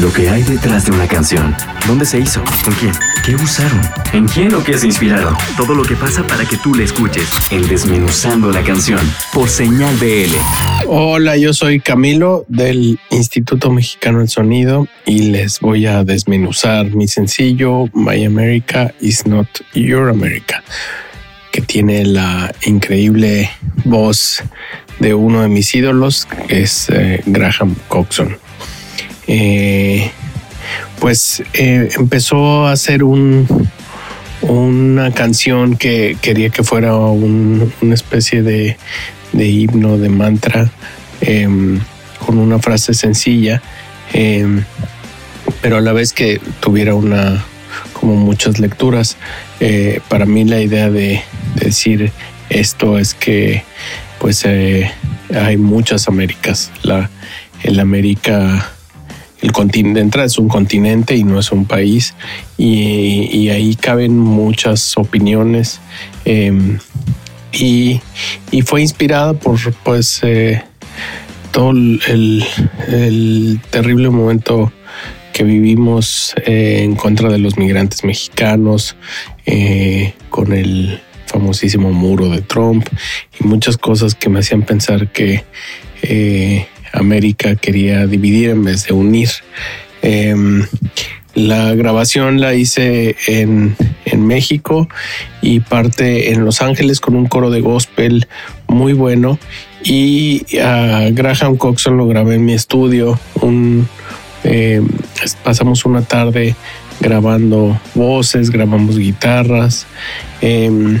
Lo que hay detrás de una canción. ¿Dónde se hizo? ¿Con quién? ¿Qué usaron? ¿En quién o qué se inspiraron? Todo lo que pasa para que tú la escuches. En Desmenuzando la canción. Por señal BL. Hola, yo soy Camilo del Instituto Mexicano del Sonido y les voy a desmenuzar mi sencillo My America is not Your America, que tiene la increíble voz de uno de mis ídolos, que es eh, Graham Coxon. Eh, pues eh, empezó a hacer un, una canción que quería que fuera una especie de, himno, de mantra, em, con una frase sencilla, em, pero a la vez que tuviera una como muchas lecturas. para mí la idea de, decir esto es que pues hay muchas Américas. La, el América el continente es un continente y no es un país. Y, ahí caben muchas opiniones em, y, fue inspirada por pues eh, todo el, terrible momento que vivimos eh, en contra de los migrantes mexicanos eh, con el famosísimo muro de Trump y muchas cosas que me hacían pensar que América quería dividir en vez de unir. Em, la grabación la hice en, México y parte en Los Ángeles con un coro de gospel muy bueno. Y a Graham Coxon lo grabé en mi estudio. Em, pasamos una tarde grabando voces, grabamos guitarras. Em,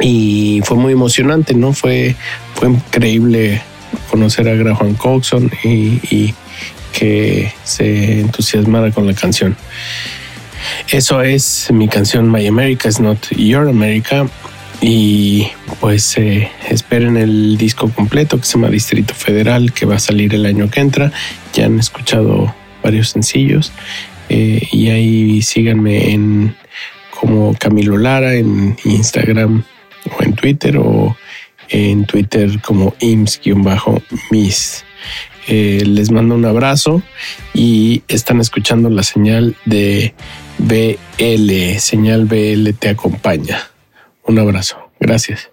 y fue muy emocionante, ¿no? Fue, fue increíble conocer a Graham Coxon y, que se entusiasmara con la canción. Eso es mi canción My America is Not Your America. Y pues eh, esperen el disco completo que se llama Distrito Federal, que va a salir el año que entra. Ya han escuchado varios sencillos. Eh, y ahí síganme en como Camilo Lara en Instagram o en Twitter o en Twitter como ims-miss. Eh, les mando un abrazo y están escuchando la señal de BL. Señal BL te acompaña. Un abrazo. Gracias.